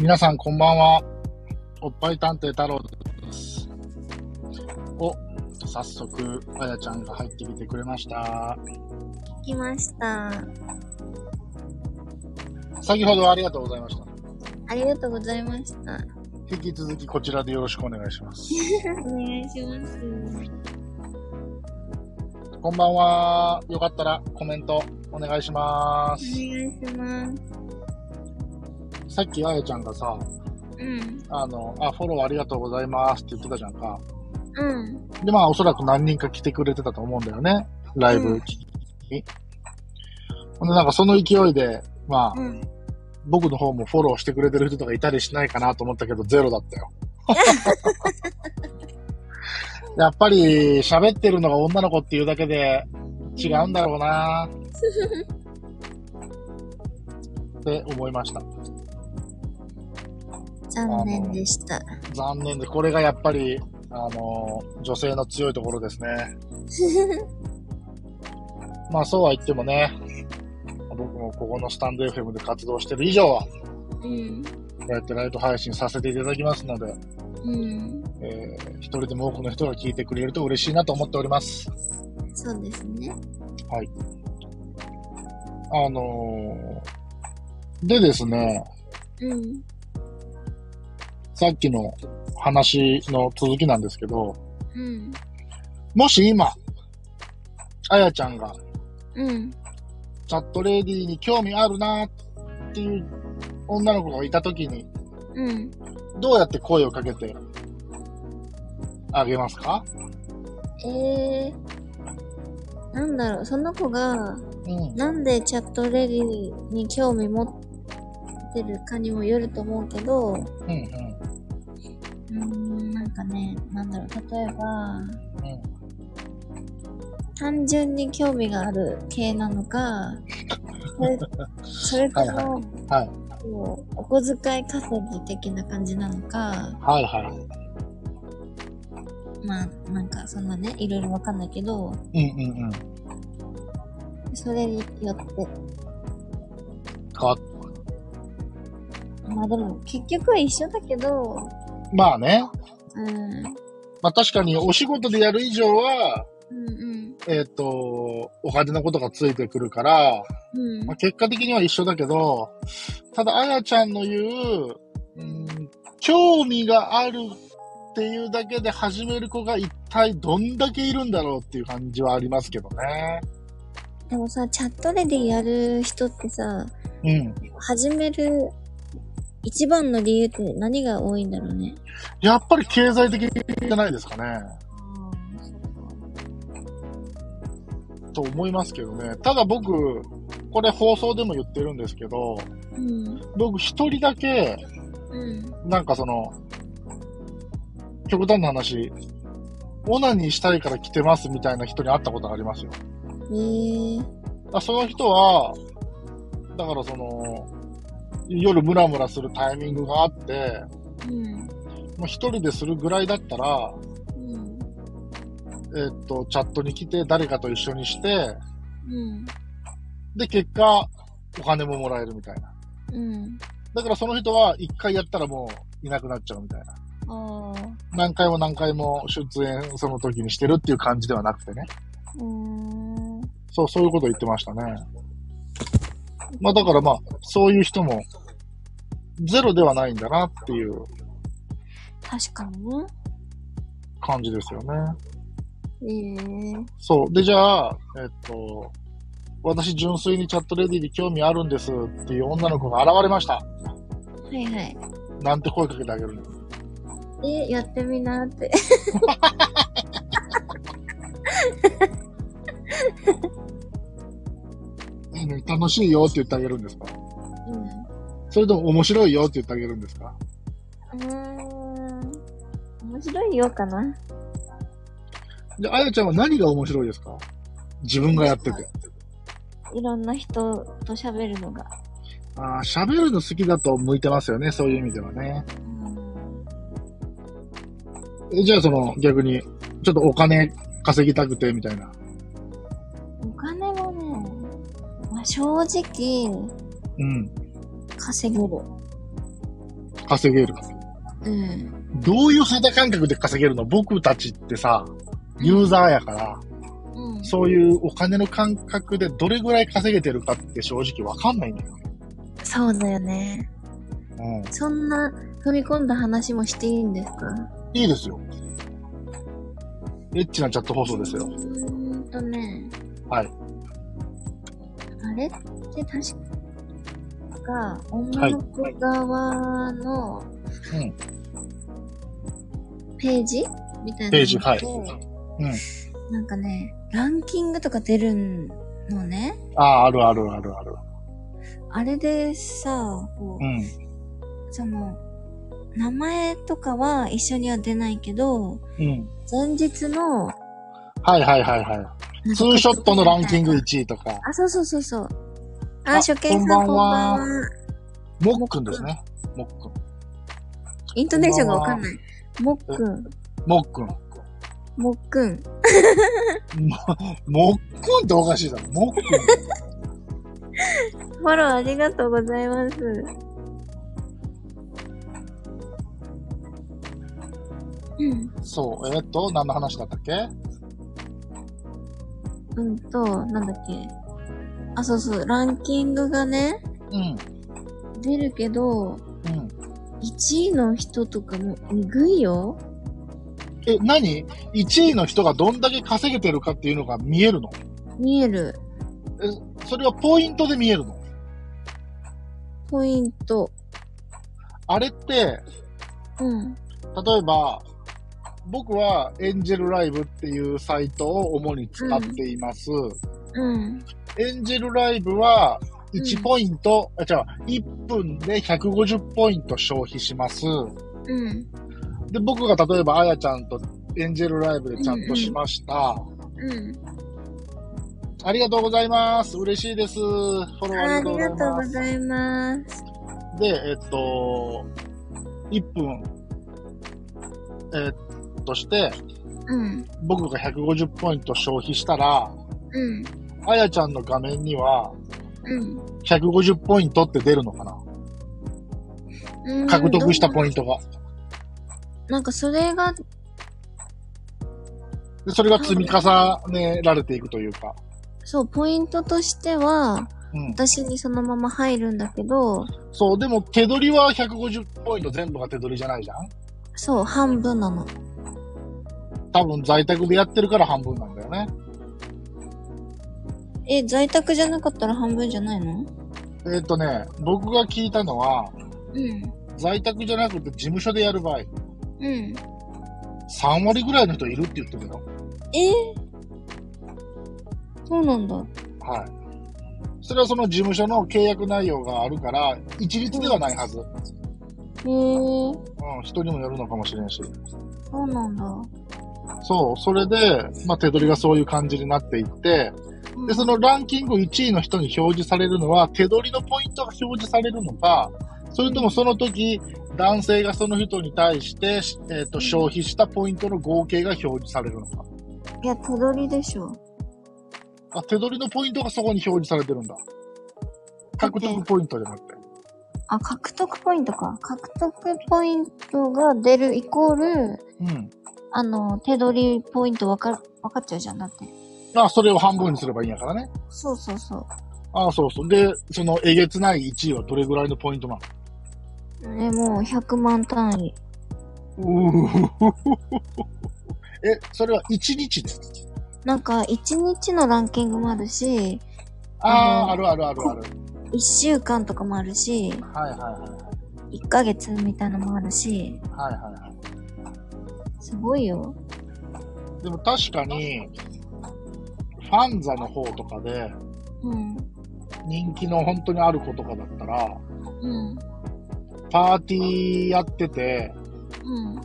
皆さんこんばんは。おっぱい探偵太郎です。お、早速、あやちゃんが入ってきてくれました。来ました。先ほどはありがとうございました。ありがとうございました。引き続きこちらでよろしくお願いします。お願いします。こんばんは。よかったらコメントお願いしまおす。願いします。さっきあやちゃんがさ、うん。あの、あ、フォローありがとうございますって言ってたじゃんか。うん。で、まあ、おそらく何人か来てくれてたと思うんだよね。ライブに。ほんで、なんかその勢いで、まあ、うん。僕の方もフォローしてくれてる人とかいたりしないかなと思ったけど、ゼロだったよ。やっぱり、喋ってるのが女の子っていうだけで違うんだろうな って思いました。残念でした。残念で、これがやっぱり、あの、女性の強いところですね。まあそうは言ってもね、僕もここのスタンド FM で活動してる以上は、うん。こうやってライト配信させていただきますので、うん。えー一人でも多くの人が聞いてくれると嬉しいなと思っております。そうですね。あのーでですね、うん。さっきの話の続きなんですけど、うん。もし今、あやちゃんがうん。チャットレディに興味あるなっていう女の子がいたときに、うん。どうやって声をかけてあげますか？えー。なんだろう、その子が、うん。なんでチャットレディに興味持ってるかにもよると思うけど、うんうん。うーん、なんかね、なんだろう、例えば、うん。単純に興味がある系なのか、それ それとも、はいはいお小遣い稼ぎ的な感じなのか、はいはい。まあ、なんかそんなね、いろいろわかんないけど、うんうんうん。それによって、かまあでも結局は一緒だけど、まあね。うん、まあ確かにお仕事でやる以上は、うんうん、えっ、と、お金のことがついてくるから、うんまあ、、結果的には一緒だけど、ただ、あやちゃんの言う、うん、興味があるっていうだけで始める子が一体どんだけいるんだろうっていう感じはありますけどね。でもさ、チャットレディやる人ってさ、うん。始める一番の理由って何が多いんだろうね。やっぱり経済的じゃないですかね。と思いますけどね。ただ僕、これ放送でも言ってるんですけど、うん、僕一人だけ、うん、なんかその、極端な話、オナニーしたいから来てますみたいな人に会ったことがありますよ。えー、あその人は、だからその、夜ムラムラするタイミングがあって、うん、もう一人でするぐらいだったら、うん、えっと、チャットに来て誰かと一緒にして、うん、で、結果、お金ももらえるみたいな。うん。だからその人は一回やったらもういなくなっちゃうみたいな。何回も何回も出演その時にしてるっていう感じではなくてね。そう、そういうこと言ってましたね。まあだからまあ、そういう人もゼロではないんだなっていう確かにね。感じですよね。ええそう。で、じゃあ、えっと、私純粋にチャットレディに興味あるんですっていう女の子が現れました。はいはい。なんて声かけてあげるの？え、やってみなって。楽しいよって言ってあげるんですか？うん。それとも面白いよって言ってあげるんですか？うーん。面白いよかな。で、あやちゃんは何が面白いですか？自分がやってて。いろんな人と喋るのが。ああ、喋るの好きだと向いてますよね、そういう意味ではね。えじゃあその逆に、ちょっとお金稼ぎたくてみたいな。お金もね、まあ、正直、うん。稼げる。稼げる。うん。どういう肌感覚で稼げるの？僕たちってさ、ユーザーやから、うん。そういうお金の感覚でどれぐらい稼げてるかって正直わかんないんだよ。そうだよね。うん。そんな踏み込んだ話もしていいんですか？いいですよ。エッチなチャット放送ですよ。うーんとね。はい。あれ？って確か、女の子側のうん。ページ？みたいなので。ページはいうん。なんかね、ランキングとか出るのね。ああ、あるあるあるある。あれでさ、こう、うん。その、名前とかは一緒には出ないけど、うん。前日の、はいはいはいはい。ツーショットのランキング1位とか、あ、そうそうそうそう。あ、あ初見さんこんばんは。もっくんですね。もっくん。イントネーションがわかんない。もっくん。もっくん。もっくん。ももっくんっておかしいだろ。もっくん。フォローありがとうございます。うん。そう。えーっと、何の話だったっけ？うんと、なんだっけ？あ、そうそう、ランキングがね、うん。出るけど、うん。1位の人とかも、えぐいよ。え、何 ?1 位の人がどんだけ稼げてるかっていうのが見えるの？見える。え、それはポイントで見えるの？ポイント。あれって、うん。例えば、僕はエンジェルライブっていうサイトを主に使っています。うん。エンジェルライブはうん1ポイント、あ、違う、1分で150ポイント消費します。うん。で、僕が例えばあやちゃんとエンジェルライブでチャットしました。うん。ありがとうございます。嬉しいです。フォローあありりがとうご。ざいます。で、えっと、1分、えっとして、うん。僕が150ポイント消費したら、うん。あやちゃんの画面にはうん。150ポイントって出るのかな？うん獲得したポイントが。ト。なんかそれが、でそれが積み重ねられていくというか。そう、ポイントとしては、うん。私にそのまま入るんだけど、そう、でも手取りは150ポイント全部が手取りじゃないじゃん？そう、半分なの。多分在宅でやってるから半分なんだよね。え、在宅じゃなかったら半分じゃないの？えっとね、僕が聞いたのは、うん。在宅じゃなくて事務所でやる場合、うん。3割ぐらいの人いるって言ってたよ。え？そうなんだ。はい。それはその事務所の契約内容があるから、一律ではないはず。へえ、うん、人にもよるのかもしれんし。そうなんだ。そう、それで、まあ、手取りがそういう感じになっていって、で、そのランキング1位の人に表示されるのは、手取りのポイントが表示されるのか、それともその時、男性がその人に対して、えっ、と、消費したポイントの合計が表示されるのか。いや、手取りでしょ。あ、手取りのポイントがそこに表示されてるんだ。獲得ポイントじゃなくて。あ、獲得ポイントか。獲得ポイントが出るイコール、うん。あの、手取りポイントわかる、わかっちゃうじゃん。だって。あ、それを半分にすればいいんやからね。そうそうそう。あそうそう。で、そのえげつない1位はどれぐらいのポイントなの？え、もう100万単位。うーえ、それは1日でなんか、1日のランキングもあるし、ああ、うんあるあるあるある。1週間とかもあるし、はいはいはい。1ヶ月みたいなのもあるし、はいはいはい。すごいよ。でも確かに、ファンザの方とかで、うん。人気の本当にある子とかだったら、うん。パーティーやってて、うん。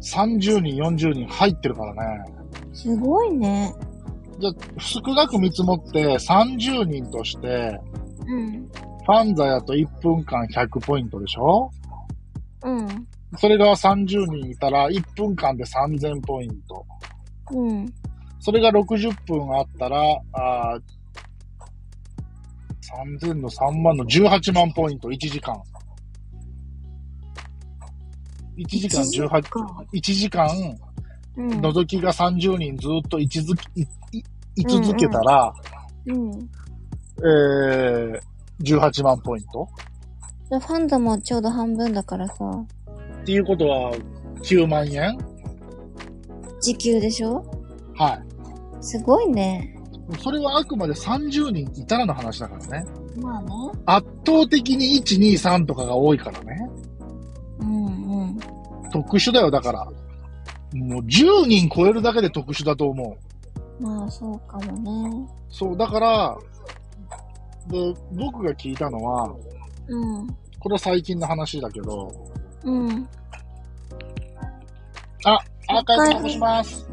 30人、40人入ってるからね。すごいね。じゃあ、少なく見積もって30人として、うん。ファンザやと1分間100ポイントでしょ？うん。それが30人いたら1分間で3000ポイント。うん。それが60分あったら、あー3000の3万の18万ポイント、1時間。1時間1 18、か1時間、うん。覗きが30人ずっと位置づき、いい居続けたら、うん。えー、18万ポイントでファンザもちょうど半分だからさ、っていうことは、9万円？時給でしょ？はい。すごいね。それはあくまで30人いたらの話だからね。まあね。圧倒的に1、2、3とかが多いからね。うんうん。特殊だよ、だから。もう10人超えるだけで特殊だと思う。まあそうかもね。そう、だから、で、僕が聞いたのは、うん。これは最近の話だけど、うん。あ、アーカイブ残します。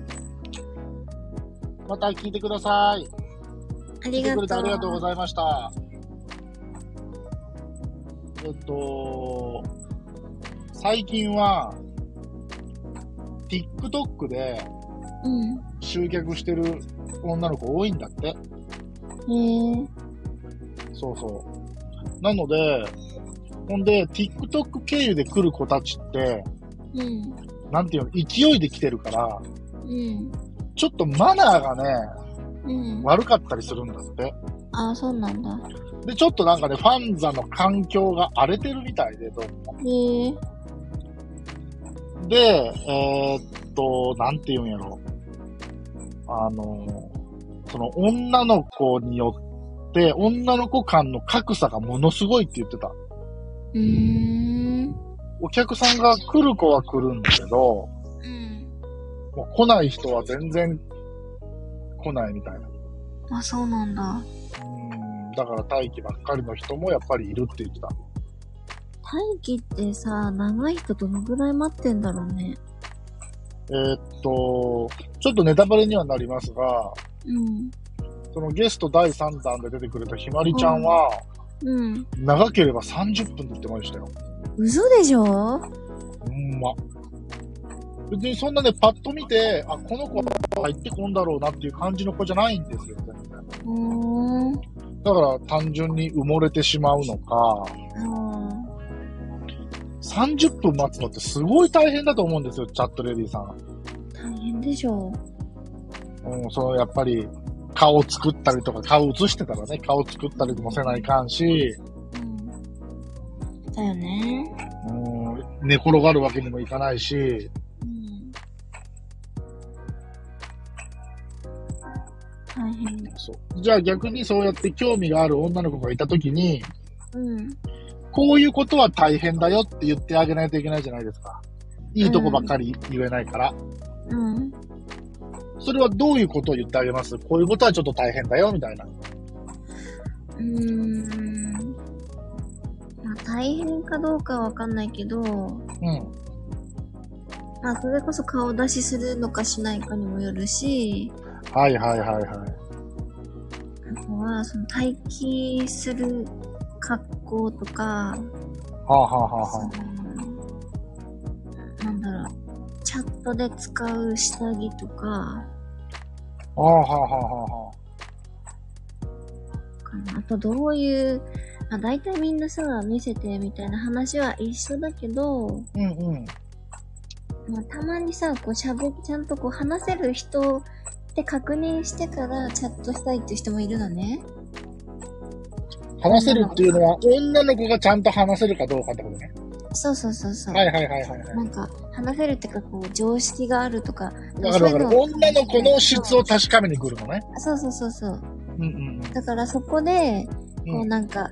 また聞いてください。ありがとう。聞いてくれてありがとうございました。えっと、最近は、TikTok でうん。集客してる女の子多いんだって。へえ。そうそう。なので、ほんで、TikTok 経由で来る子たちって、うん。なんていうの、勢いで来てるから、うん。ちょっとマナーがね、うん。悪かったりするんだって。ああ、そうなんだ。で、ちょっとなんかね、ファンザの環境が荒れてるみたいで、どうも。へえ。で、えーっと、なんて言うんやろ。あの、その女の子によって、女の子間の格差がものすごいって言ってた。うーん。お客さんが来る子は来るんだけど、うん。もう来ない人は全然来ないみたいな。あ、そうなんだ。うん、だから待機ばっかりの人もやっぱりいるって言ってた。待機ってさ、長い人どのぐらい待ってんだろうね。えーっと、ちょっとネタバレにはなりますが、うん。そのゲスト第3弾で出てくれたひまりちゃんは、うん。長ければ30分って言ってましたよ。嘘でしょ？うんま。別にそんなね、パッと見て、あ、この子は入ってこんだろうなっていう感じの子じゃないんですよ、全然。うーん。だから単純に埋もれてしまうのか、あ30分待つのってすごい大変だと思うんですよ、チャットレディさん。ー大変でしょうん、そのやっぱり顔作ったりとか、顔映してたらね、顔作ったりもせないかんし、うん。だよね。うん、寝転がるわけにもいかないし、そう。じゃあ逆にそうやって興味がある女の子がいたときに、うん。こういうことは大変だよって言ってあげないといけないじゃないですか。いいとこばっかり言えないから。うん。それはどういうことを言ってあげます？こういうことはちょっと大変だよ、みたいな。うーん。まあ、大変かどうかはわかんないけど、うん。まあ、それこそ顔出しするのかしないかにもよるし、はいはいはいはい。あとは、その待機する格好とか、はあ、はあはあはなんだろう、チャットで使う下着とか、あ、はあはあはあはかなあとどういう、まあ、大体みんなさ、見せてみたいな話は一緒だけど、あ。うんうん。まあ、たまにさ、こう喋っちゃんとこう話せる人って確認してからチャットしたいっていう人もいるのね。話せるっていうのは、女の子がちゃんと話せるかどうかってことね。そうそうそうそう。はいはいはいはいはい。なんか、話せるっていうか、こう、常識があるとか。わかるわかる。そういうの女の子の質を確かめに来るのね。そうそうそうそう。うんうんだからそこで、うん。こうなんか、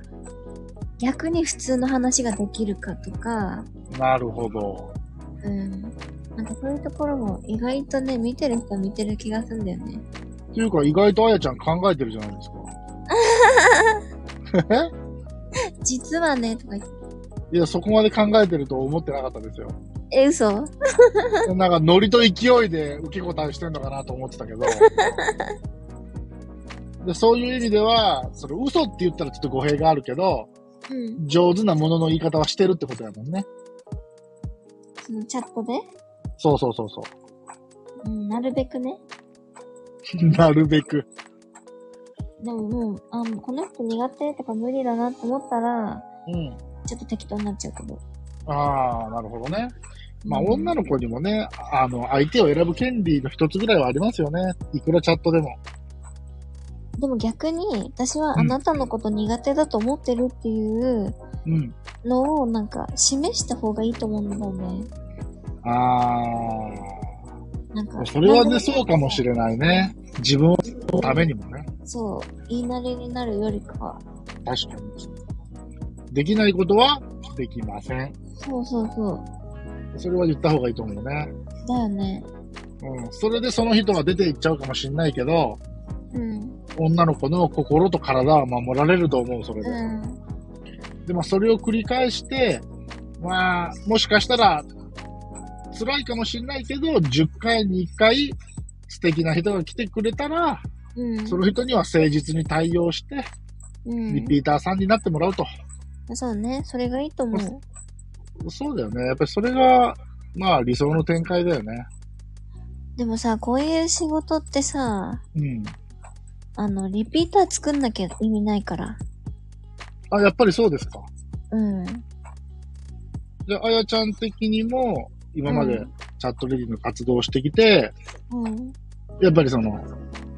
逆に普通の話ができるかとか、なるほど。うん。なんかそういうところも意外とね、見てる人は見てる気がするんだよね。っていうか、意外とあやちゃん考えてるじゃないですか。実はね、とか言って。いや、そこまで考えてると思ってなかったですよ。え、嘘？なんか、ノリと勢いで受け答えしてんのかなと思ってたけど。でそういう意味では、それ嘘って言ったらちょっと語弊があるけど、うん。上手なものの言い方はしてるってことやもんね。そのチャットで？そうそうそうそうん、なるべくね。う。なるべく。でももう、あ、もうこの人苦手とか無理だなって思ったら、うん。ちょっと適当になっちゃうけど。ああ、なるほどね。まあ、女の子にもね、あの、相手を選ぶ権利の一つぐらいはありますよね。いくらチャットでも。でも逆に、私はあなたのこと苦手だと思ってるっていううん。のをなんか示した方がいいと思うんだよね。あなんかあ、。それはね、そうかもしれないね。自分のためにもね。そう。言いなりになるよりかは。確かに。できないことはできません。そうそうそう。それは言った方がいいと思うね。だよね。うん。それでその人が出ていっちゃうかもしれないけど、うん。女の子の心と体は守られると思う、それで。うん。でもそれを繰り返して、まあ、もしかしたら、辛いかもしれないけど、10回に1回、素敵な人が来てくれたら、うん。その人には誠実に対応して、うん。リピーターさんになってもらうと。そうね。それがいいと思う。そうだよね。やっぱりそれが、まあ理想の展開だよね。でもさ、こういう仕事ってさ、うん。あの、リピーター作んなきゃ意味ないから。あ、やっぱりそうですか。うん。じゃあ、あやちゃん的にも、今までうんチャットレディの活動をしてきて、うん。やっぱりその、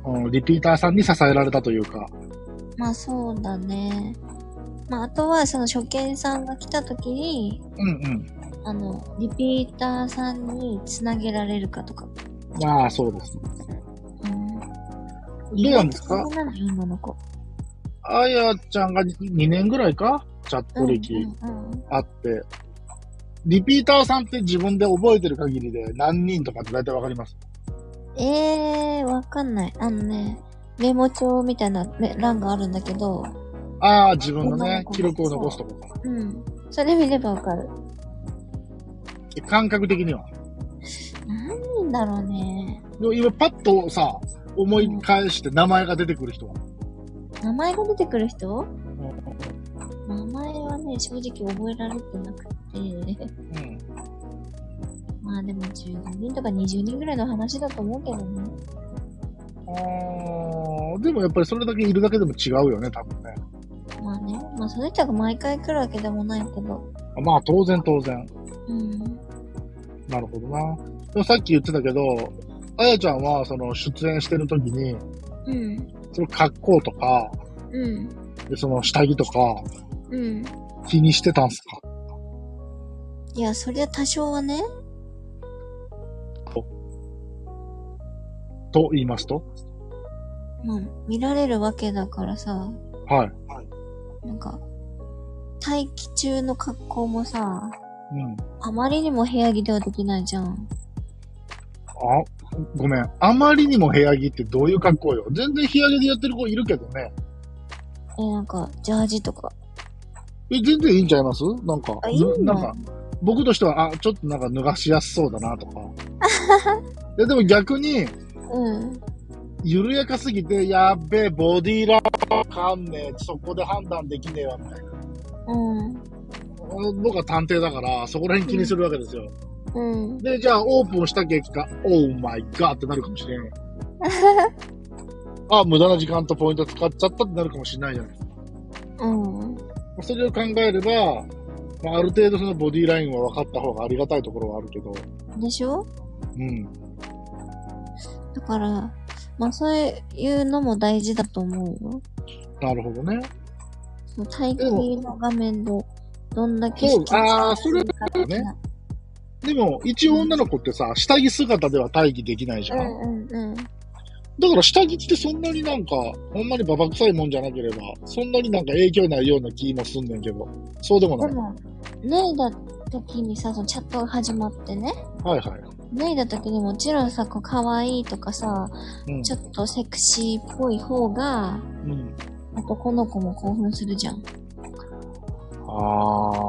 うんリピーターさんに支えられたというか、まあそうだね。まああとはその初見さんが来た時に、うんうん。あの、リピーターさんにつなげられるかとか。まあ、そうです。うん。どうなんですか？意外とそうなの子。あやちゃんが2年ぐらいか？チャット歴うんうんうんあって、リピーターさんって自分で覚えてる限りで何人とかって大体わかります？ええー、わかんない。あのね、メモ帳みたいなね欄があるんだけど、ああ、自分のね記録を残すとこか。うん。それ見ればわかる。感覚的には？何人だろうね。でも今パッとさ、思い返して名前が出てくる人は？名前が出てくる人？うん名前はね、正直覚えられてなくて。うん。まあでも15人とか20人ぐらいの話だと思うけどね。あーでもやっぱりそれだけいるだけでも違うよね、多分ね。まあね。まあその人が毎回来るわけでもないけど。まあ当然当然。うん。なるほどな。でもさっき言ってたけど、あやちゃんはその出演してる時に、うん。その格好とか、うん。でその下着とかうん。気にしてたんすか？いや、そりゃ多少はね。と言いますと？まあ、見られるわけだからさ。はい。なんか、待機中の格好もさ、うん。あまりにも部屋着ではできないじゃん。あ、ごめん。あまりにも部屋着ってどういう格好よ？全然部屋着でやってる子いるけどね。え、なんか、ジャージとか。え、全然いいんちゃいます？なんか、あいいなんか、僕としては、あ、ちょっとなんか脱がしやすそうだなとか。いや、でも逆に、うん。緩やかすぎて、やっべえ、ボディーラーわかんねえ、そこで判断できねえわ、みたいな。うん。僕は探偵だから、そこら辺気にするわけですよ。うん。で、じゃあ、オープンした結果、オーマイガーってなるかもしれん。あ、無駄な時間とポイント使っちゃったってなるかもしれないじゃないですか。うん。それを考えれば、まあ、ある程度そのボディラインは分かった方がありがたいところはあるけど、でしょ？うん。だから、まあそういうのも大事だと思うよ。なるほどね。その待機の画面で、どんだけそうあーせるか的なねでも、一応女の子ってさ、下着姿では待機できないじゃん。うんうんうん。だから下着ってそんなになんか、ほんまにババ臭いもんじゃなければ、そんなになんか影響ないような気もすんねんけど、そうでもない。でも、脱いだ時にさ、そのチャットが始まってね、はいはい。脱いだ時にもちろんさ、こう可愛いとかさ、うん。ちょっとセクシーっぽい方が、うん。男の子も興奮するじゃん。あ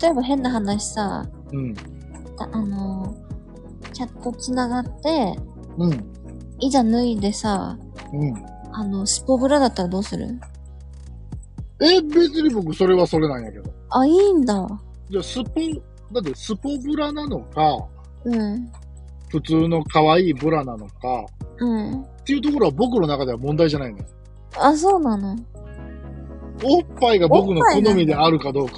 例えば変な話さ、ー。うん。ああのー、チャット繋がって、うん。いざ脱いでさ、うん。あの、スポブラだったらどうする？え、別に僕それはそれなんやけど。あ、いいんだ。じゃあスポ、だってスポブラなのか、うん。普通の可愛いブラなのか、うん。っていうところは僕の中では問題じゃないのよ。あ、そうなの？おっぱいが僕の好みであるかどうか。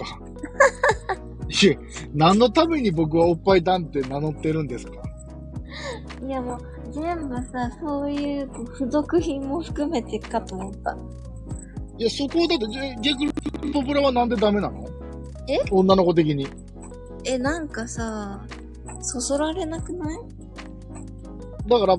いえ、何のために僕はおっぱい団って名乗ってるんですか？いやもう、全部さ、そういう付属品も含めてかと思った。いや、そこだって、じゃ逆にポプラはなんでダメなの？え？女の子的に。え、なんかさ、そそられなくない？だから、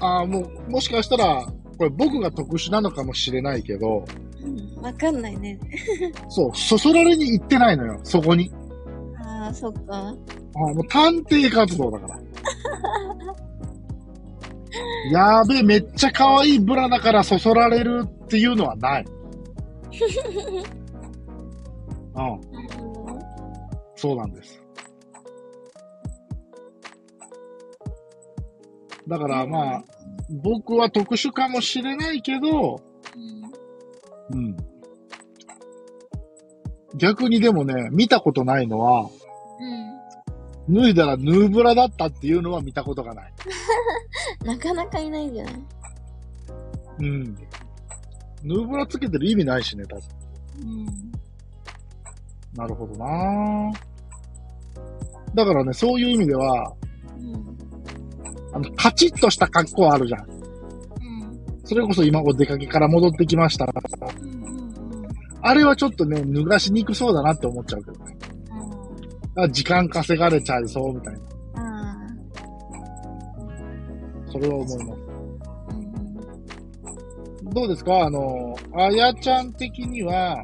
あーもう、もしかしたら、これ僕が特殊なのかもしれないけど、うん、わかんないね。そう、そそられに行ってないのよ、そこに。ああ、そっか。あーもう探偵活動だから。やべえ、めっちゃ可愛いブラだからそそられるっていうのはない。うん、そうなんです。だからまあ、僕は特殊かもしれないけど、うん。うん。逆にでもね、見たことないのは、うん。脱いだらヌーブラだったっていうのは見たことがない。なかなかいないんじゃない？うん。ヌーブラつけてる意味ないしね、多分。うん。なるほどなだからね、そういう意味では、うん。あの、カチッとした格好あるじゃん。うん。それこそ今お出かけから戻ってきました。うん。うん。あれはちょっとね、脱がしにくそうだなって思っちゃうけどね。あ時間稼がれちゃいそうみたいな。あそれは思います。あ。うん。どうですか？あの、あやちゃん的には、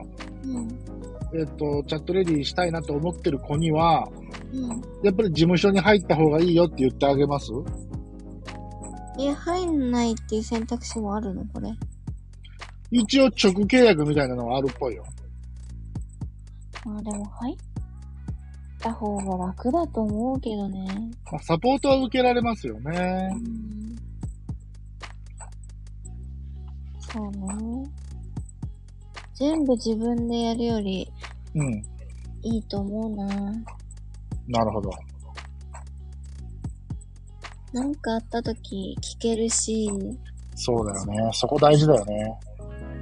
うん。えっ、と、チャットレディしたいなと思ってる子には、うん。やっぱり事務所に入った方がいいよって言ってあげます？え、入んないっていう選択肢もあるの？これ。一応直契約みたいなのはあるっぽいよ。まあでも入った方が楽だと思うけどね。まあ、サポートは受けられますよねう。ん。そうね。全部自分でやるよりうん。いいと思うな。なるほど。なんかあった時聞けるし、そうだよね。そこ大事だよね。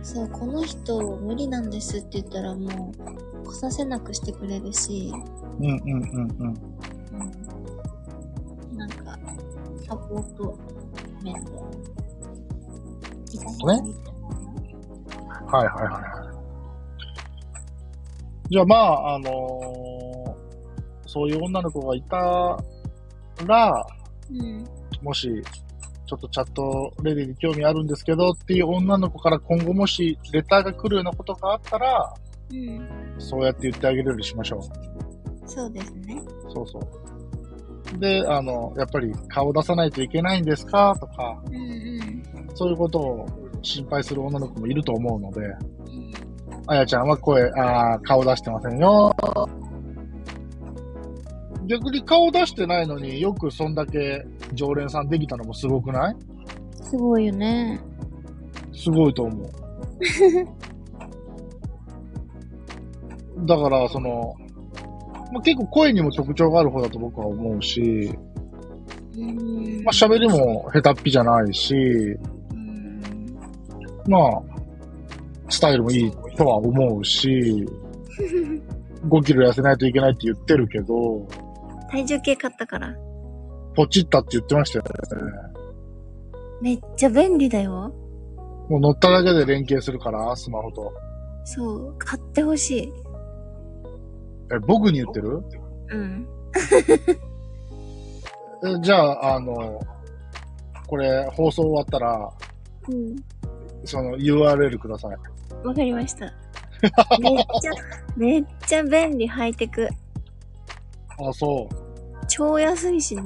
そう、この人無理なんですって言ったらもう来させなくしてくれるし、うんうんうんうん。うん。なんか、サポート面で。いた方ねはいはいはいはい。じゃあまあ、あのーそういう女の子がいたら、うん。もし、ちょっとチャットレディに興味あるんですけどっていう女の子から今後もしレターが来るようなことがあったら、うん。そうやって言ってあげるようにしましょう。そうですね。そうそう。で、あの、やっぱり顔出さないといけないんですか？とか、うんうん。そういうことを心配する女の子もいると思うので、うんあやちゃんは声、あー顔出してませんよ。逆に顔出してないのによくそんだけ常連さんできたのもすごくない？すごいよね。すごいと思う。だから、その、まあ、結構声にも特徴がある方だと僕は思うし、うんまあ、喋りも下手っぴじゃないし、うんまあ、スタイルもいいとは思うし、5キロ痩せないといけないって言ってるけど、体重計買ったから。ポチったって言ってましたよね。めっちゃ便利だよ。もう乗っただけで連携するから、スマホと。そう。買ってほしい。え、僕に言ってる？うん。えじゃあ、あの、これ放送終わったら、うん。その URL ください。わかりました。めっちゃ、めっちゃ便利、ハイテク。あ、そ超安いしね。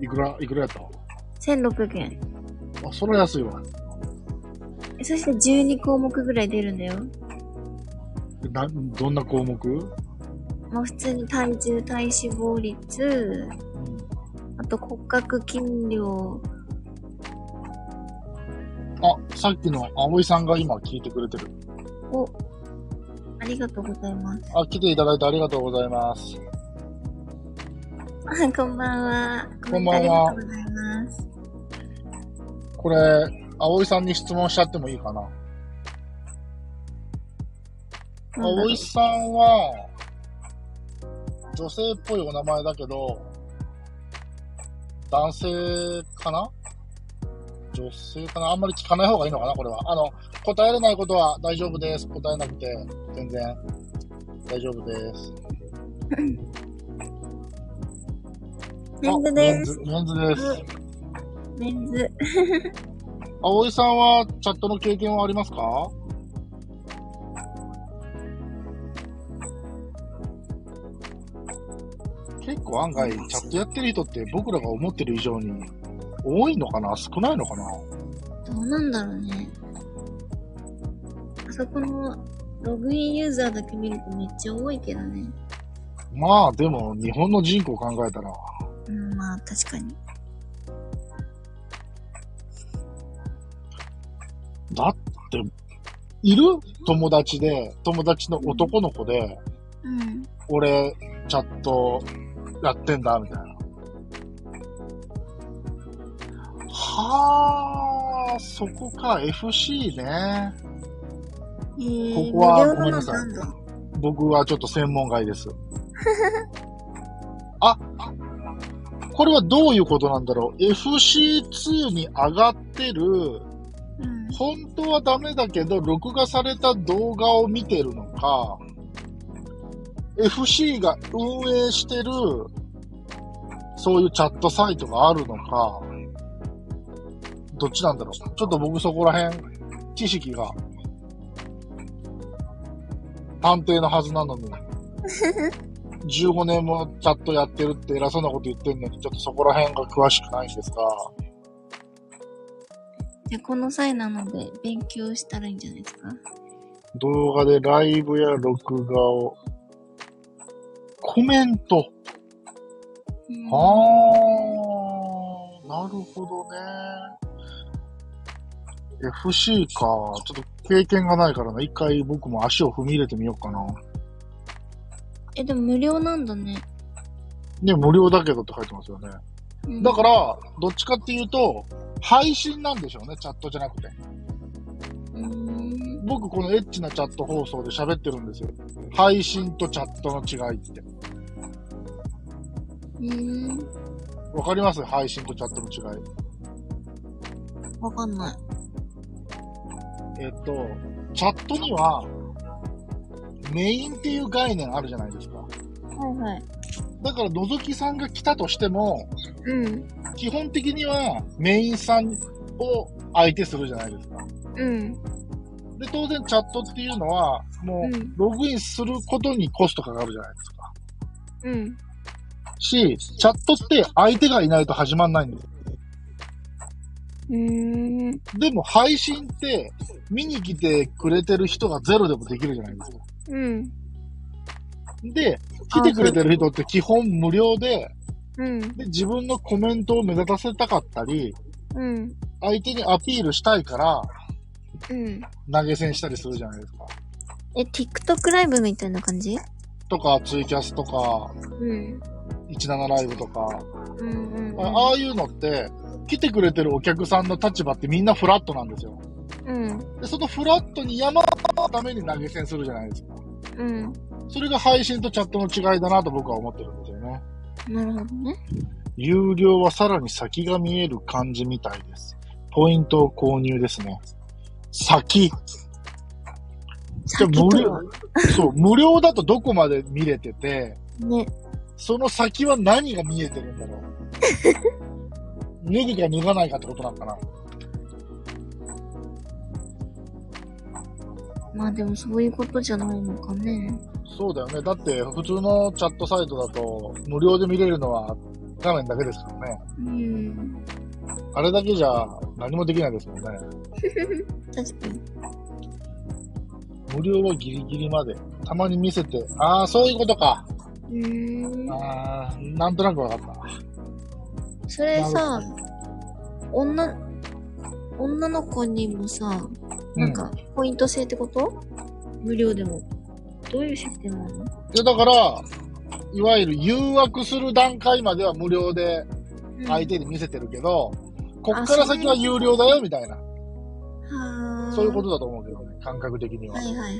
う。いくら、いくらやった？1600円。あ、それは安いわ。えそして12項目ぐらい出るんだよ。な、どんな項目？まあ普通に体重、体脂肪率、あと骨格筋量、あ、さっきの葵さんが今聞いてくれてる。を、ありがとうございます。あ、来ていただいてありがとうございます。あ こんばんは。こんばんはありがとうございます。これ、葵さんに質問しちゃってもいいかな。葵さんは、女性っぽいお名前だけど、男性かな？女性かな？あんまり聞かない方がいいのかなこれは。あの、答えれないことは大丈夫です。答えなくて、全然大丈夫です。メンズあです。メンズメンズです。メンズ。葵さんはチャットの経験はありますか？結構案外、チャットやってる人って僕らが思ってる以上に多いのかな？少ないのかな？どうなんだろうね。あそこのログインユーザーだけ見るとめっちゃ多いけどね。まあ、でも日本の人口考えたら、うん、まあ確かに。だって、いる？友達で、友達の男の子で、うん。俺、チャットやってんだ、みたいな。はあ、そこか、FC ね。えー、ここはごめんなさい。僕はちょっと専門外です。あ、これはどういうことなんだろう ?FC2 に上がってる、うん。本当はダメだけど、録画された動画を見てるのか、FC が運営してる、そういうチャットサイトがあるのか、どっちなんだろう。ちょっと僕そこら辺、知識が、探偵のはずなのに、15年もチャットやってるって偉そうなこと言ってんのに、ちょっとそこら辺が詳しくないんですが、じこの際なので勉強したらいいんじゃないですか。動画でライブや録画を、コメント。うんあー、なるほどね。FC か。ちょっと経験がないからな。一回僕も足を踏み入れてみようかな。え、でも無料なんだね。ね、無料だけどって書いてますよね。うんだから、どっちかっていうと、配信なんでしょうね、チャットじゃなくて。僕、このエッチなチャット放送で喋ってるんですよ。配信とチャットの違いって。うーん。わかります？配信とチャットの違い。わかんない。えっと、チャットには、メインっていう概念あるじゃないですか。はいはい。だから、のぞきさんが来たとしても、うん。基本的にはメインさんを相手するじゃないですか。うん。で、当然チャットっていうのは、もうんう、ログインすることにコストかかるじゃないですか。うん。し、チャットって相手がいないと始まんないんですよ。うーん。でも配信って、見に来てくれてる人がゼロでもできるじゃないですか。うん。で、来てくれてる人って基本無料で、うん。で、自分のコメントを目立たせたかったり、うん。相手にアピールしたいから、うん。投げ銭したりするじゃないですか。え、TikTok ライブみたいな感じ？とか、ツイキャスとか、うん。17ライブとか、うんうん、うん。あああいうのって、来てくれてるお客さんの立場ってみんなフラットなんですよ。うん。で、そのフラットに山のために投げ銭するじゃないですか。うん。それが配信とチャットの違いだなと僕は思ってるんですよね。なるほどね。有料はさらに先が見える感じみたいです。ポイントを購入ですね。先。じゃ無料そう、無料だとどこまで見れてて、ね。その先は何が見えてるんだろう？脱ぐか脱がないかってことなのかな？まあでもそういうことじゃないのかね。そうだよね。だって普通のチャットサイトだと無料で見れるのは画面だけですからね。うん。あれだけじゃ何もできないですもんね。確かに。無料はギリギリまで。たまに見せて、ああ、そういうことか。うーん。ああ、なんとなくわかった。それさ、女、女の子にもさ、なんか、ポイント制ってこと、無料でも。どういうシステムなの？いや、だから、いわゆる誘惑する段階までは無料で相手に見せてるけど、こっから先は有料だよ、みたいな。はあ。そういうことだと思うけどね、感覚的には。はいはいはい。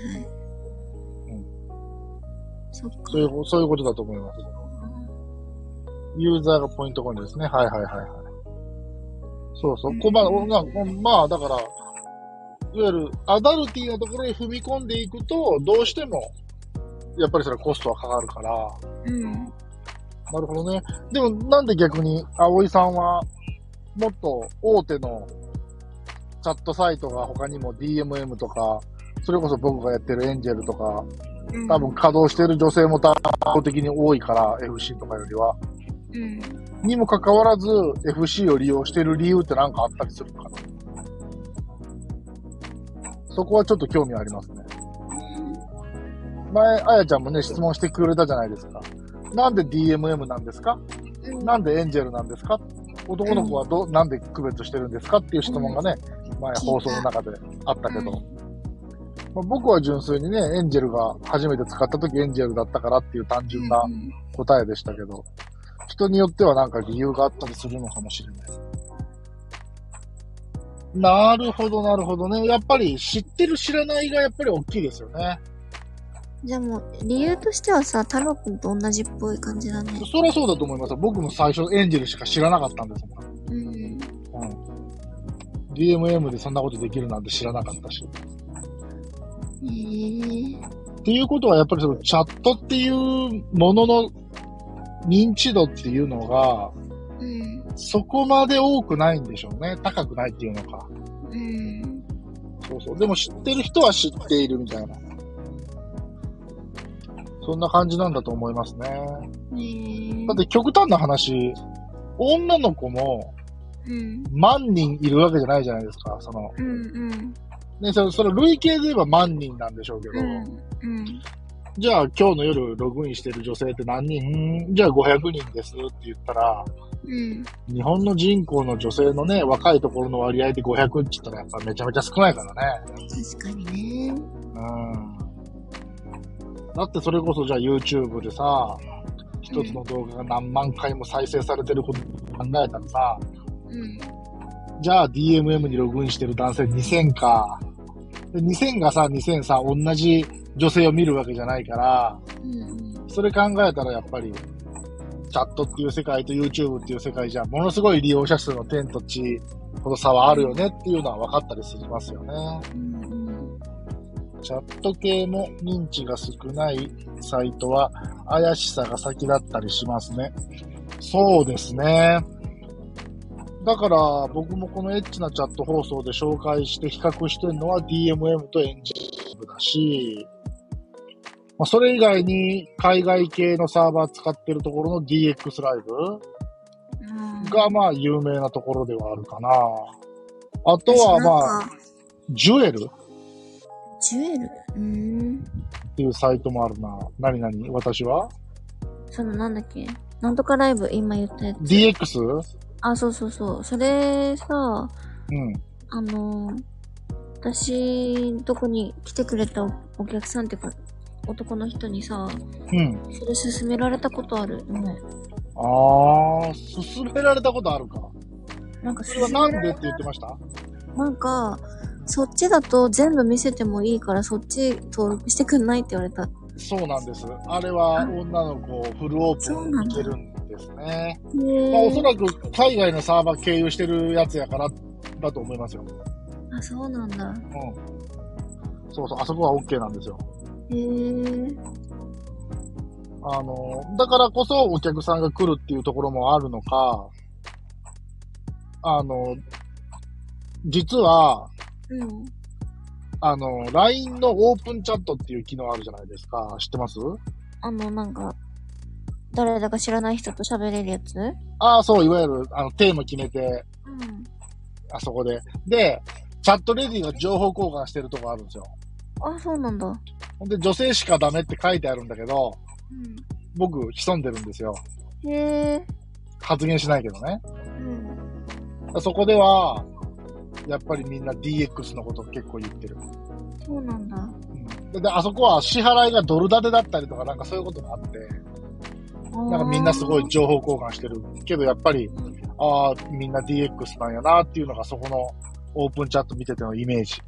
そ。そういう、そういうことだと思います。ユーザーがポイントコインですね。はいはいはいはい。そうそう。こまあ、なまあ、だから、いわゆるアダルティのところに踏み込んでいくと、どうしても、やっぱりそれはコストはかかるから、うん。なるほどね。でもなんで逆に葵さんはもっと大手のチャットサイトが他にも DMM とか、それこそ僕がやってるエンジェルとか、うん多分稼働してる女性も圧倒的に多いから、FC とかよりは。うん。にもかかわらず FC を利用してる理由って何かあったりするのかなそこはちょっと興味ありますね。前、あやちゃんもね、質問してくれたじゃないですか。なんで DMM なんですか？うん。なんでエンジェルなんですか？男の子はど、なんで区別してるんですか？っていう質問がね、前放送の中であったけど、まあ、僕は純粋にね、エンジェルが初めて使った時エンジェルだったからっていう単純なうん答えでしたけど、人によってはなんか理由があったりするのかもしれない。なるほど、なるほどね。やっぱり知ってる知らないがやっぱり大きいですよね。じゃあもう、理由としてはさ、太郎くんと同じっぽい感じだね。そりゃそうだと思いますよ。僕も最初エンジェルしか知らなかったんですもん。うん。うん。DMM でそんなことできるなんて知らなかったし。へえっていうことはやっぱりそのチャットっていうものの認知度っていうのがうん。そこまで多くないんでしょうね。高くないっていうのか。うん。そうそう。でも知ってる人は知っているみたいな。そんな感じなんだと思いますね。だって極端な話、女の子もうん。万人いるわけじゃないじゃないですか。その、うんうん。ね、それ、それ累計で言えば万人なんでしょうけど、うん。うん。じゃあ今日の夜ログインしてる女性って何人？うんじゃあ500人ですって言ったら、うん。日本の人口の女性のね、若いところの割合で500って言ったらやっぱめちゃめちゃ少ないからね。確かにね。うん。だってそれこそじゃあ YouTube でさ、一つの動画が何万回も再生されてること考えたらさ、うん。じゃあ DMM にログインしてる男性2000か。で2000がさ、2000さ、同じ女性を見るわけじゃないから、うん。それ考えたらやっぱり、チャットっていう世界と YouTube っていう世界じゃ、ものすごい利用者数の天と地ほど差はあるよねっていうのは分かったりしますよね。うん。チャット系の認知が少ないサイトは怪しさが先だったりしますね。そうですね。だから僕もこのエッチなチャット放送で紹介して比較してるのは DMM とエンジンだし、まあ、それ以外に海外系のサーバー使ってるところの DX ライブうん。がまあ有名なところではあるかな。あとはまあ、あ。ジュエル？ジュエル？うん。っていうサイトもあるな。何々？私は？そのなんだっけ？なんとかライブ今言ったやつ。?DX? あ、そうそうそう。それさ、うん。あの、私のとこに来てくれたおお客さんっていうか、男の人にさ、うん。それ勧められたことある？ね。あー、勧められたことあるか。なんかそれはなんでって言ってました？なんか、そっちだと全部見せてもいいからそっち登録してくんないって言われた。そうなんです。あれは女の子フルオープンにいけるんですね。へまあ、おそーらく海外のサーバー経由してるやつやからだと思いますよ。あ、そうなんだ。うん。そうそう、あそこは OK なんですよ。へえ。あの、だからこそお客さんが来るっていうところもあるのか、あの、実は、うん。あの、LINE のオープンチャットっていう機能あるじゃないですか。知ってます？あの、なんか、誰だか知らない人と喋れるやつ？ああ、そう、いわゆる、あの、テーマ決めて、うん。あそこで。で、チャットレディが情報交換してるとこあるんですよ。あ、そうなんだ。ほんで、女性しかダメって書いてあるんだけど、僕、潜んでるんですよ。うん。へえ。発言しないけどね。うん。そこでは、やっぱりみんな DX のこと結構言ってる。そうなんだ。であそこは支払いがドル建てだったりとか、なんかそういうことがあって、なんかみんなすごい情報交換してる。けどやっぱり、ああ、みんな DX なんやなっていうのがそこのオープンチャット見ててのイメージ。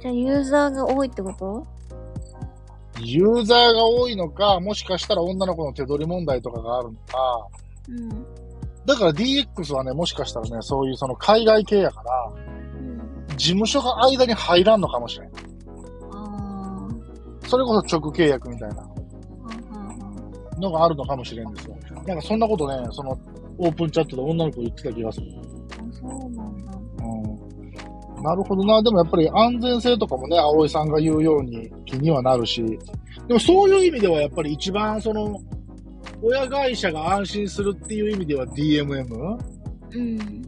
じゃあユーザーが多いってこと？ユーザーが多いのか、もしかしたら女の子の手取り問題とかがあるのか、うん。だから DX はね、もしかしたらね、そういうその海外系やから、うん。事務所が間に入らんのかもしれん。あそれこそ直契約みたいなのがあるのかもしれんですよ。なんかそんなことね、そのオープンチャットで女の子言ってた気がする。あ、そうなんだ。うん。なるほどな。でもやっぱり安全性とかもね、葵さんが言うように気にはなるし、でもそういう意味ではやっぱり一番その、親会社が安心するっていう意味では DMM うん。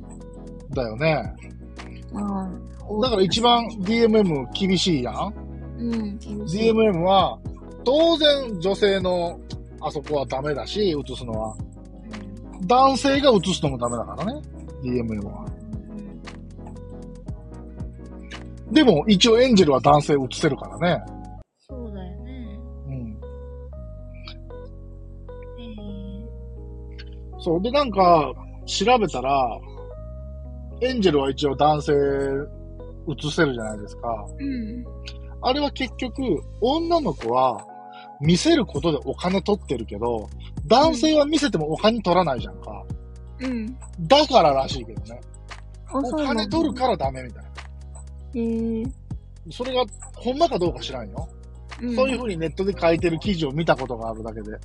だよね。ああ。だから一番 DMM 厳しいやん。うん、厳しい。DMM は、当然女性のあそこはダメだし、映すのは。男性が映すのもダメだからね。DMM は。でも一応エンジェルは男性映せるからね。そうだよね。うん。ええそう。で、なんか、調べたら、エンジェルは一応男性映せるじゃないですか。うん。あれは結局、女の子は見せることでお金取ってるけど、男性は見せてもお金取らないじゃんか。うん。だかららしいけどね。あ、お金取るからダメみたいな。へえそれが、ほんまかどうか知らんよ。うん。そういう風にネットで書いてる記事を見たことがあるだけで。う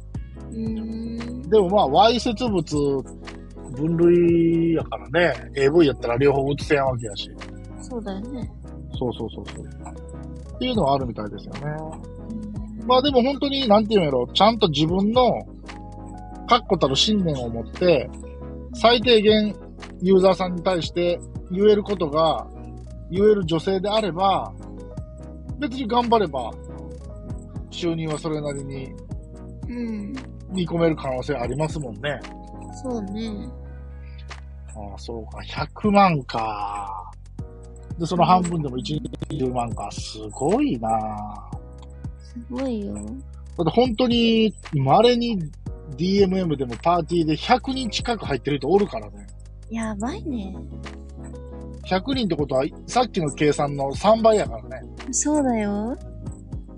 ーん。でもまあ、わいせつ物分類やからね、AV やったら両方映せやんわけやし。そうだよね。そうそうそうそう。っていうのはあるみたいですよね。まあでも本当に、なんていうんやろ、ちゃんと自分の確固たる信念を持って、最低限ユーザーさんに対して言えることが、言える女性であれば、別に頑張れば、収入はそれなりにうん。見込める可能性ありますもんね。そうね。ああ、そうか。100万か。で、その半分でも1、20万か。すごいなすごいよ。だって本当に、稀に DMM でもパーティーで100人近く入ってる人おるからね。やばいね。100人ってことは、さっきの計算の3倍やからね。そうだよ。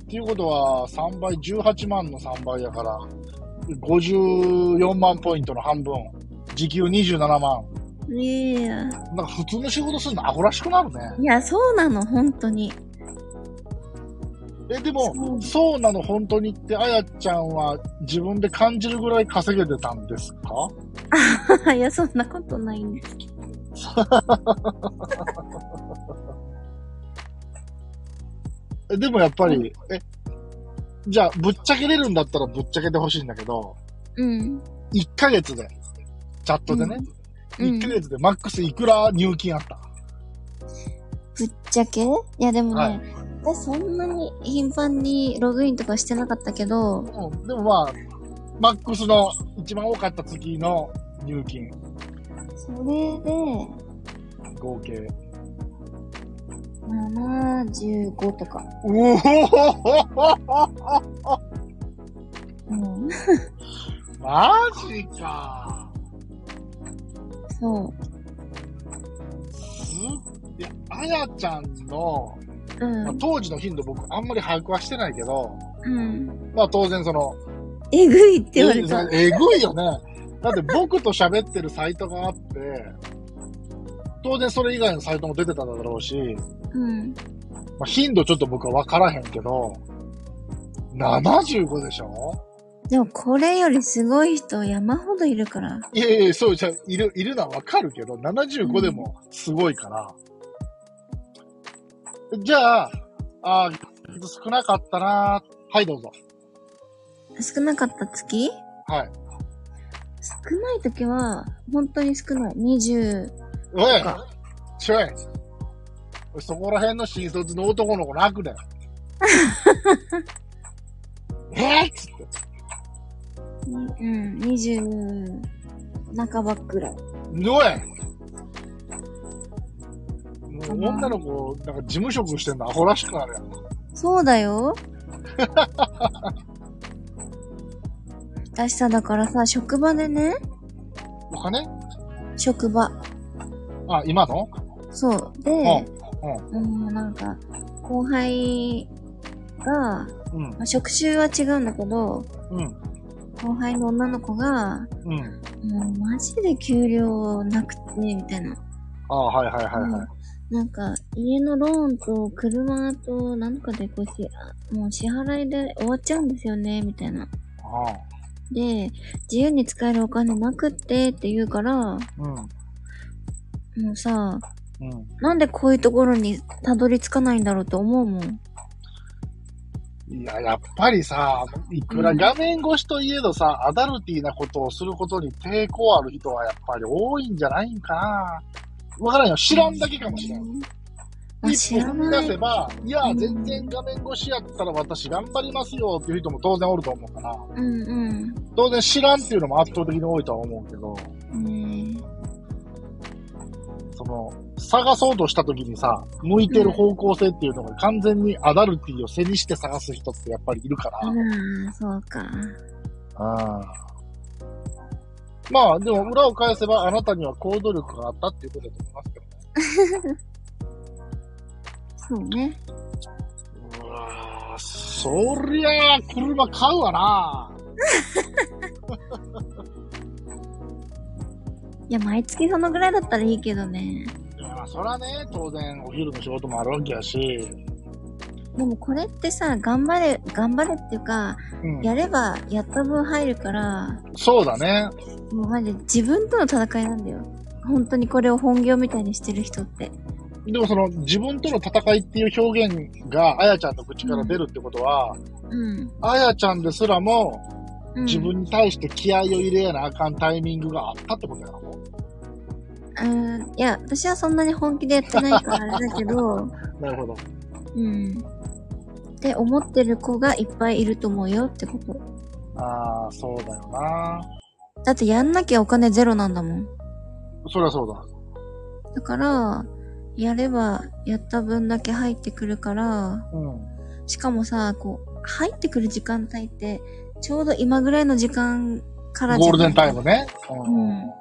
っていうことは、3倍、18万の3倍やから、54万ポイントの半分。時給27万。いや。なんか普通の仕事するのアホらしくなるね。いや、そうなの、本当に。え、でも、そう。なの本当にって、あやちゃんは自分で感じるぐらい稼げてたんですか？いや、そんなことないんですけど。えでもやっぱり、え、じゃあ、ぶっちゃけれるんだったらぶっちゃけてほしいんだけど、うん。1ヶ月で、チャットでね、うん。1ヶ月でマックスいくら入金あった、ぶっちゃけ？いや、でもね、はい私そんなに頻繁にログインとかしてなかったけど、うん、でもまあ、マックスの一番多かった月の入金、それで、合計。75とか。うおうん。マジか。そすいや、あやちゃんの、う。うまあん。当時の頻度僕あんまり把握はしてないけど、うん。まあ当然その、えぐいって言われた。ええぐいよね。だって僕と喋ってるサイトがあって、当然それ以外のサイトも出てただろうし、うん。まあ、頻度ちょっと僕は分からへんけど、75でしょ？でもこれよりすごい人山ほどいるから。いやいや、そうじゃ、いる、いるのは分かるけど、75でもすごいから。じゃあ、あー少なかったなはい、どうぞ。少なかった月？はい。少ない時は、本当に少ない。20、おいかちょいそこら辺の新卒の男の子楽だよ。えー？っつって。うん、20、半ばくらい。おい女の子、なんか事務職してんのアホらしくなるやん。そうだよ。私さ、だからさ、職場でね、お金？職場。あ、今の？そう。で、うん。うん、なんか、後輩が、うん。まあ、職種は違うんだけど、うん。後輩の女の子が、うん。もうマジで給料なくて、みたいな。ああ、はいはいはいはい。なんか、家のローンと車となんかでこうもう支払いで終わっちゃうんですよね、みたいな。あで、自由に使えるお金なくってって言うから、あ。うん。もうさ、うん。なんでこういうところにたどり着かないんだろうと思うもん。いや、やっぱりさ、いくら画面越しといえどさ、アダルティーなことをすることに抵抗ある人はやっぱり多いんじゃないんかな。わからんよ。知らんだけかもしれん。あ、一歩踏みない。出せば、いやう、ん全然画面越しやったら私頑張りますよっていう人も当然おると思うから、うんうん。当然知らんっていうのも圧倒的に多いとは思うけど、ねその、探そうとした時にさ、向いてる方向性っていうのが完全にアダルティを背にして探す人ってやっぱりいるから、ああ、そうか。あまあ、でも裏を返せばあなたには行動力があったっていうことだと思いますけどね。そうね。うわーそりゃあ、車買うわな。いや、毎月そのぐらいだったらいいけどね。いや、まあ、そらね、当然お昼の仕事もあるわけやし、でもこれってさ、頑張れ、頑張れっていうか、うん。やればやった分入るから、そうだね。もうマジで自分との戦いなんだよ。本当にこれを本業みたいにしてる人って。でもその、自分との戦いっていう表現が、あやちゃんの口から出るってことは、うん。あやちゃんですらも、うん、自分に対して気合を入れやなあかんタイミングがあったってことやろ？うん。いや、私はそんなに本気でやってないからあれだけど、なるほど。うん。って思ってる子がいっぱいいると思うよってこと。ああ、そうだよな。だってやんなきゃお金ゼロなんだもん。そりゃそうだ。だから、やればやった分だけ入ってくるから、うん。しかもさ、こう、入ってくる時間帯って、ちょうど今ぐらいの時間からゴールデンタイムね。うん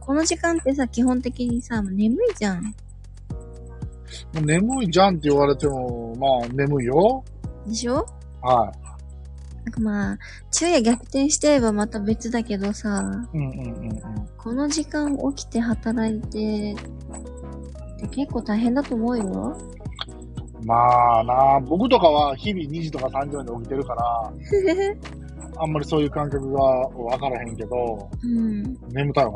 この時間ってさ、基本的にさ、眠いじゃん。眠いじゃんって言われても、まあ、眠いよ。でしょ？はなんかまあ、昼夜逆転してればまた別だけどさ、い。うんうんうんうん。この時間起きて働いて、って結構大変だと思うよ。まあな、僕とかは日々2時とか3時まで起きてるから、あんまりそういう感覚がわからへんけど、うん。眠たいわ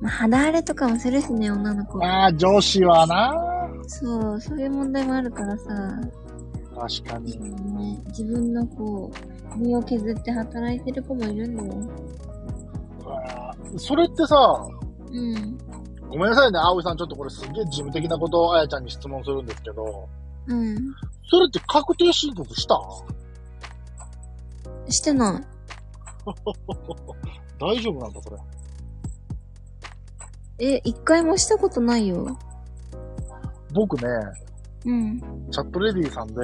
まあ、肌荒れとかもするしね、女の子。な。ああ、女子はな。そう、そういう問題もあるからさ、確かに。ね、自分のこう、身を削って働いてる子もいるんだよ。それってさ、うん。ごめんなさいね、葵さん。ちょっとこれすげえ事務的なことをあやちゃんに質問するんですけど、うん。それって確定申告した？してない。大丈夫なんだ、それ。え、一回もしたことないよ。僕ね、うん。チャットレディさんで、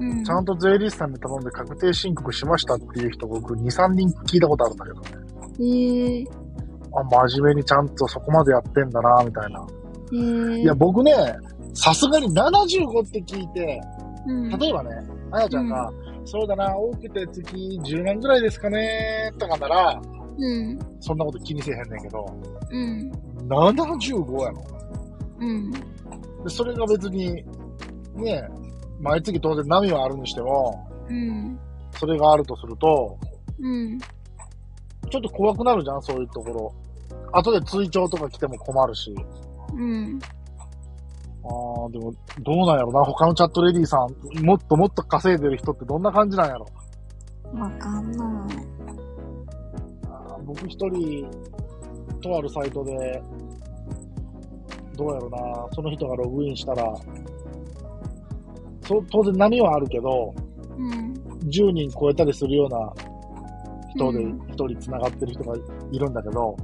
うん。ちゃんと税理士さんに頼んで確定申告しましたっていう人僕2、3人聞いたことあるんだけどね。えー、あ、真面目にちゃんとそこまでやってんだな、みたいな。えー、いや、僕ね、さすがに75って聞いて、うん、例えばね、あやちゃんが、そうだな、多くて月10万ぐらいですかね、とかなら、うん。そんなこと気にせえへんねんけど、うん。75やろ。うん。で、それが別に、ね、毎月当然波はあるにしても、うん。それがあるとすると、うん。ちょっと怖くなるじゃん、そういうところ。後で追徴とか来ても困るし。うん。あー、でも、どうなんやろな。他のチャットレディさん、もっともっと稼いでる人ってどんな感じなんやろ。わかんない。あー僕一人、とあるサイトで、どうやろな。その人がログインしたら、そ当然波はあるけど、うん。10人超えたりするような人でうん一人繋がってる人がいるんだけど、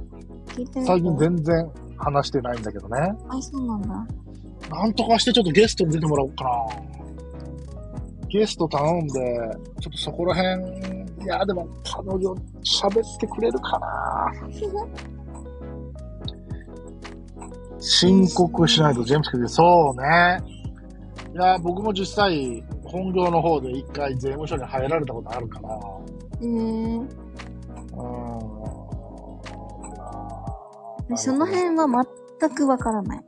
最近全然話してないんだけどね。あ、そうなんだ。なんとかしてちょっとゲストに出てもらおうかな。ゲスト頼んで、ちょっとそこら辺、いや、でも彼女喋ってくれるかな。申告しないとジェームス君で、そうね。いや、僕も実際、本業の方で一回税務署に入られたことあるから、えー、うーん。その辺は全くわからない。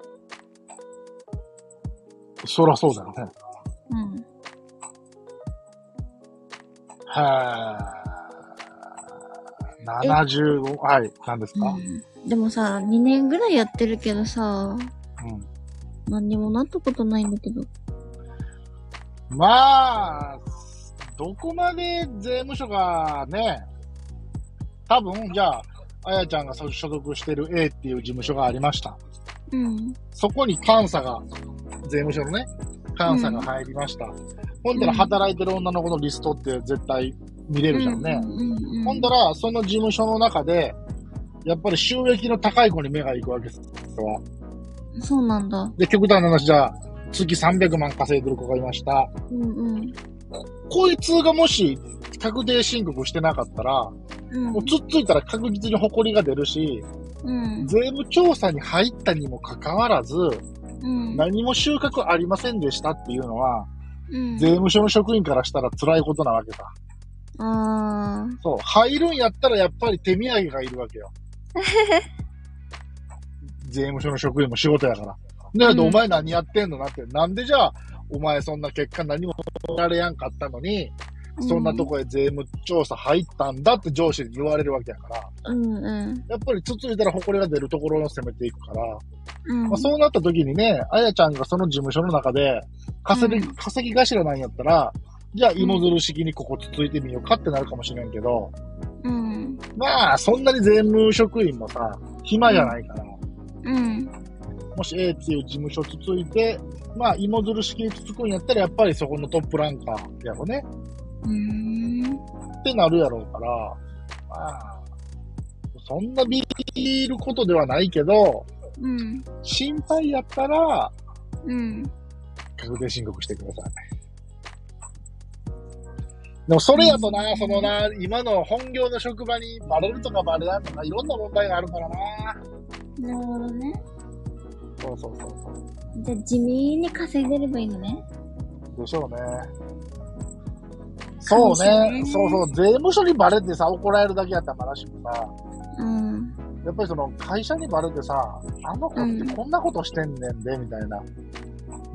そらそうだよね。うん。へー。75、はい、何ですか、うん、でもさ、2年ぐらいやってるけどさ、うん何にもなったことないんだけど。まあ、どこまで税務署がね、多分、じゃあ、あやちゃんが所属してる A っていう事務所がありました。うん。そこに監査が、税務署のね、監査が入りました。ほんだら働いてる女の子のリストって絶対見れるじゃんね。うんうんうん、ほんだら、その事務所の中で、やっぱり収益の高い子に目が行くわけですよ。そうなんだ。で、極端な話じゃあ、月300万稼いでる子がいました。うんうん。こいつがもし、確定申告してなかったら、うんもうつっついたら確実に埃が出るし、うん。税務調査に入ったにもかかわらず、うん。何も収穫ありませんでしたっていうのは、うん。税務署の職員からしたら辛いことなわけさ。あそう。入るんやったらやっぱり手土産がいるわけよ。税務署の職員も仕事やから。だけお前何やってんのなって。なんでじゃあ、お前そんな結果何もられやんかったのに、ーそんなとこへ税務調査入ったんだって上司に言われるわけやから、うんうん。やっぱりつついたら埃が出るところを攻めていくから、うん。まあ、そうなった時にね、あやちゃんがその事務所の中で稼ぎ、うん稼ぎ頭なんやったら、じゃあ芋づる式にここつついてみようかってなるかもしれんけど、うん。まあ、そんなに税務職員もさ、暇じゃないから、うん。もし A っていう事務所つついて、まあ、芋づる式につつくんやったら、やっぱりそこのトップランカーやろね。うーん。ってなるやろうから、まあ、そんなビビることではないけど、うん。心配やったら、うん。確定申告してください。でもそれやとな、そのな、今の本業の職場にバレるとかバレないとかいろんな問題があるからな。なるほどね。そうそうそうそう。じゃあ地味に稼いでればいいのね。でしょうね。そうね。そうそう。税務署にバレてさ、怒られるだけやったらまだしもさ、うん。やっぱりその会社にバレてさ、あの子ってこんなことしてんねんで、みたいな。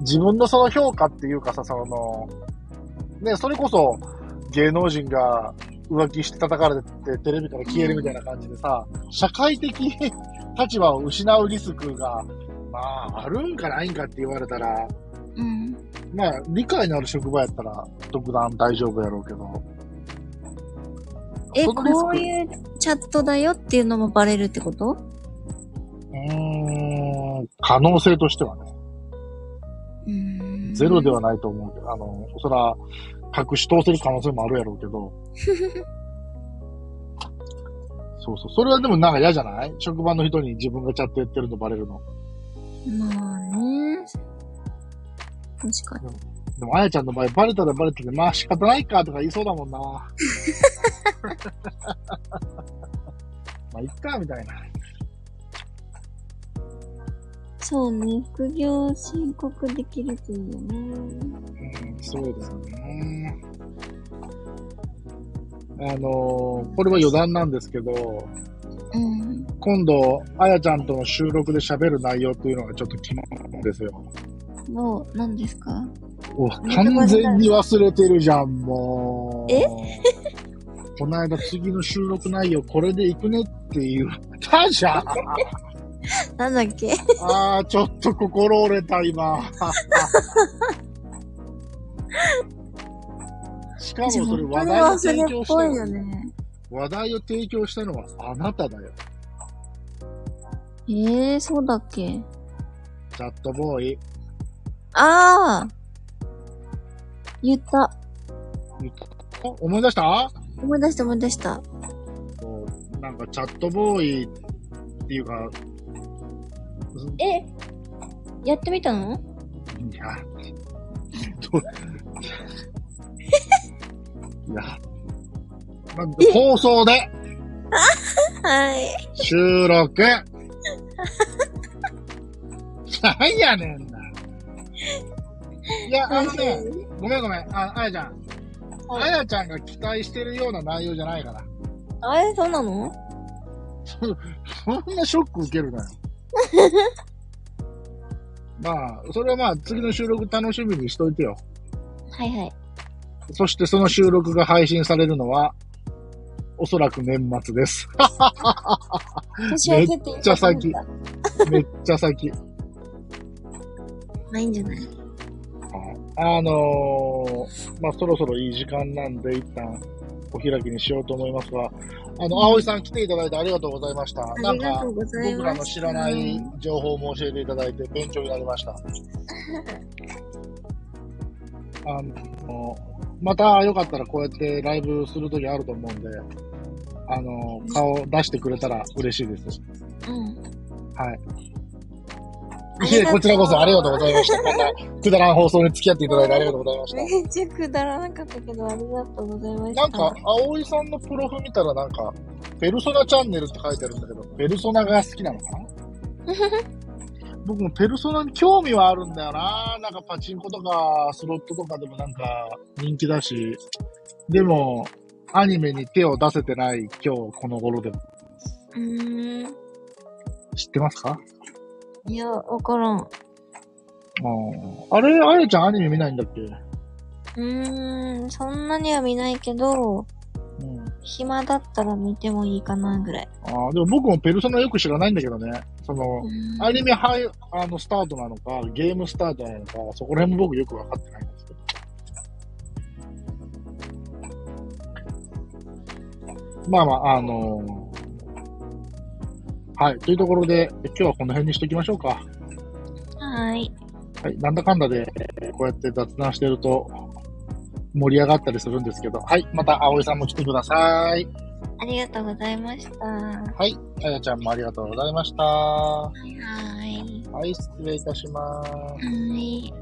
自分のその評価っていうかさ、その、ね、それこそ芸能人が浮気して叩かれてテレビから消えるみたいな感じでさ、社会的立場を失うリスクが、まあ、あるんかないんかって言われたら、うん。まあ、理解のある職場やったら、特段大丈夫やろうけど。え、こういうチャットだよっていうのもバレるってこと？うーん、可能性としてはね。ゼロではないと思うけど、あの、そら、隠し通せる可能性もあるやろうけど。そうそう。それはでもなんか嫌じゃない職場の人に自分がチャットやってるのバレるの。まあね。確かに。でも、あやちゃんの場合、バレたらバレたで、まあ仕方ないかとか言いそうだもんな。まあ、いっか、みたいな。そうね。副業申告できるといいよね。うん、そうだよね。あのーこれは余談なんですけど、うん。今度、あやちゃんとの収録で喋る内容っていうのがちょっと決まるんですよ。もう、何ですか？お、完全に忘れてるじゃん、もう。え？この間次の収録内容これで行くねって言ったじゃん。なんだっけ？あー、ちょっと心折れた、今。しかもそれ話題を提供したのよね。話題を提供したのはあなただよ。ええー、そうだっけ？チャットボーイ。ああ言った。お思い出した？思い出した思い出した。そうなんかチャットボーイっていうか、えやってみたの？いや、ど いや、ま放送で はい。収録なんやねんな。いや、あのね、ごめんごめん。あ、あやちゃん。はいあやちゃんが期待してるような内容じゃないから。あれ、そうなのそんなショック受けるなよ。まあ、それはまあ、次の収録楽しみにしといてよ。はいはい。そしてその収録が配信されるのは、おそらく年末です。年明けって言めっちゃ先た。めっちゃ先。ないんじゃない？あのー、まあ、そろそろいい時間なんで、一旦お開きにしようと思いますが、あの、葵さん来ていただいてありがとうございました。なんかありがと、うございます。僕らの知らない情報も教えていただいて勉強になりました。あの、またよかったらこうやってライブするときあると思うんで、あの、顔出してくれたら嬉しいです。うん。はい。いえこちらこそありがとうございました。こんなくだらん放送に付き合っていただいてありがとうございました。めっちゃくだらなかったけど、ありがとうございました。なんか、葵さんのプロフ見たらなんか、ペルソナチャンネルって書いてあるんだけど、ペルソナが好きなのかな？僕もペルソナに興味はあるんだよな。なんかパチンコとかスロットとかでもなんか人気だし、でも、アニメに手を出せてない今日この頃でも。うーん。知ってますか？いや、わからん。あーあれ、あやちゃんアニメ見ないんだっけ？うーん、そんなには見ないけど、うん。暇だったら見てもいいかなぐらい。ああ、でも僕もペルソナよく知らないんだけどね。その、うんアニメハイ、あの、スタートなのか、ゲームスタートなのか、そこら辺も僕よくわかってないんですけど。まあまあ、あのーはい。というところで、今日はこの辺にしときましょうか。はーい。はい。なんだかんだで、こうやって雑談してると、盛り上がったりするんですけど、はい。また、葵さんも来てください。ありがとうございました。ははい。あやちゃんもありがとうございました。いはい。はい。失礼いたします。はい。